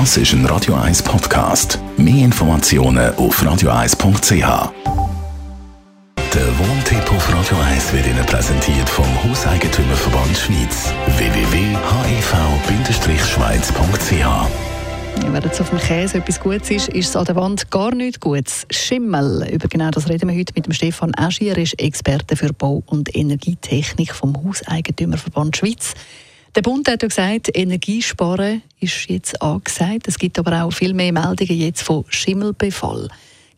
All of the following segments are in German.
Das ist ein Radio 1 Podcast. Mehr Informationen auf radio1.ch. Der Wohntipp auf Radio 1 wird Ihnen präsentiert vom Hauseigentümerverband Schweiz. www.hev-schweiz.ch wenn jetzt auf dem Käse etwas Gutes ist, ist es an der Wand gar nichts Gutes. Schimmel. Über genau das reden wir heute mit dem Stefan Aschier, ist Experte für Bau- und Energietechnik vom Hauseigentümerverband Schweiz. Der Bund hat ja gesagt, Energiesparen ist jetzt angesagt. Es gibt aber auch viel mehr Meldungen jetzt von Schimmelbefall.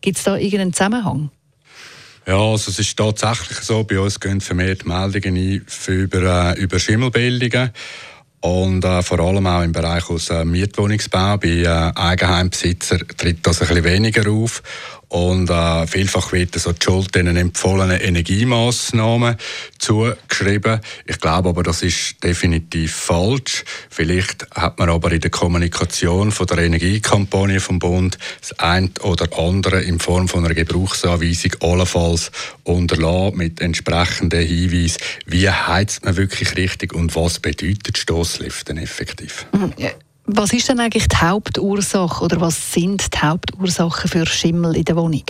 Gibt es da irgendeinen Zusammenhang? Ja, also es ist tatsächlich so, bei uns gehen vermehrt Meldungen ein über, äh, über Schimmelbildungen. Und äh, vor allem auch im Bereich aus äh, Mietwohnungsbau. Bei äh, Eigenheimbesitzern tritt das ein bisschen weniger auf. Und äh, vielfach wird so die Schuld den empfohlenen Energiemaßnahmen zugeschrieben. Ich glaube aber, das ist definitiv falsch. Vielleicht hat man aber in der Kommunikation von der Energiekampagne vom Bund das eine oder andere in Form von einer Gebrauchsanweisung allenfalls unterlassen mit entsprechenden Hinweisen, wie heizt man wirklich richtig und was bedeutet Stoßliften effektiv. Mhm. Was ist denn eigentlich die Hauptursache oder was sind die Hauptursachen für Schimmel in der Wohnung?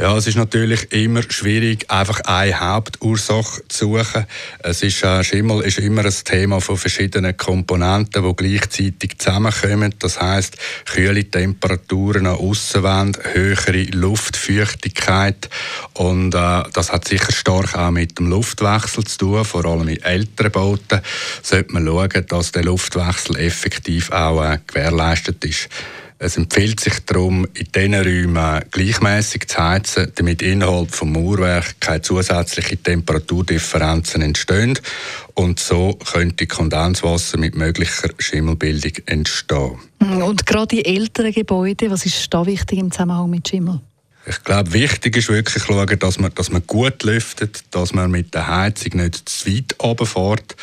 Ja, es ist natürlich immer schwierig, einfach eine Hauptursache zu suchen. Es ist, äh, Schimmel ist immer ein Thema von verschiedenen Komponenten, die gleichzeitig zusammenkommen. Das heißt, kühle Temperaturen an Aussenwand, höhere Luftfeuchtigkeit und äh, das hat sicher stark auch mit dem Luftwechsel zu tun. Vor allem in älteren Bauten sollte man schauen, dass der Luftwechsel effektiv auch äh, gewährleistet ist. Es empfiehlt sich darum, in diesen Räumen gleichmäßig zu heizen, damit innerhalb des Mauerwerks keine zusätzlichen Temperaturdifferenzen entstehen und so könnte Kondenswasser mit möglicher Schimmelbildung entstehen. Und gerade in älteren Gebäuden, was ist da wichtig im Zusammenhang mit Schimmel? Ich glaube, wichtig ist wirklich schauen, dass man, dass man gut lüftet, dass man mit der Heizung nicht zu weit runterfährt,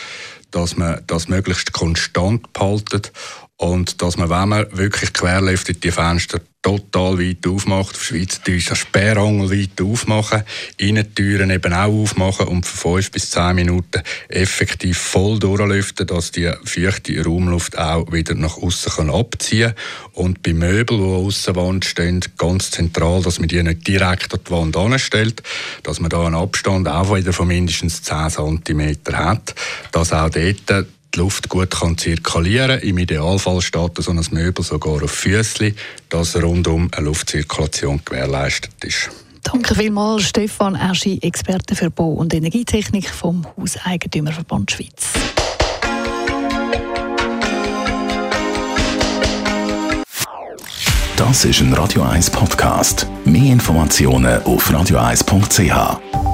dass man das möglichst konstant behaltet und dass man, wenn man wirklich querlüftet, die Fenster total weit aufmacht, auf Schweizerdeutsch das Sperrangel weit aufmachen, Innentüren eben auch aufmachen und für fünf bis zehn Minuten effektiv voll durchlüften, dass die feuchte Raumluft auch wieder nach außen abziehen kann. Und bei Möbeln, die Aussenwand stehen, ganz zentral, dass man die nicht direkt an die Wand anstellt, dass man da einen Abstand auch wieder von mindestens 10 cm hat, dass auch dort die Luft gut kann zirkulieren kann. Im Idealfall steht so ein Möbel sogar auf Füßchen, dass rundum eine Luftzirkulation gewährleistet ist. Danke vielmals, Stefan Erschi, Experte für Bau- und Energietechnik vom Hauseigentümerverband Schweiz. Das ist ein Radio 1 Podcast. Mehr Informationen auf radio1.ch.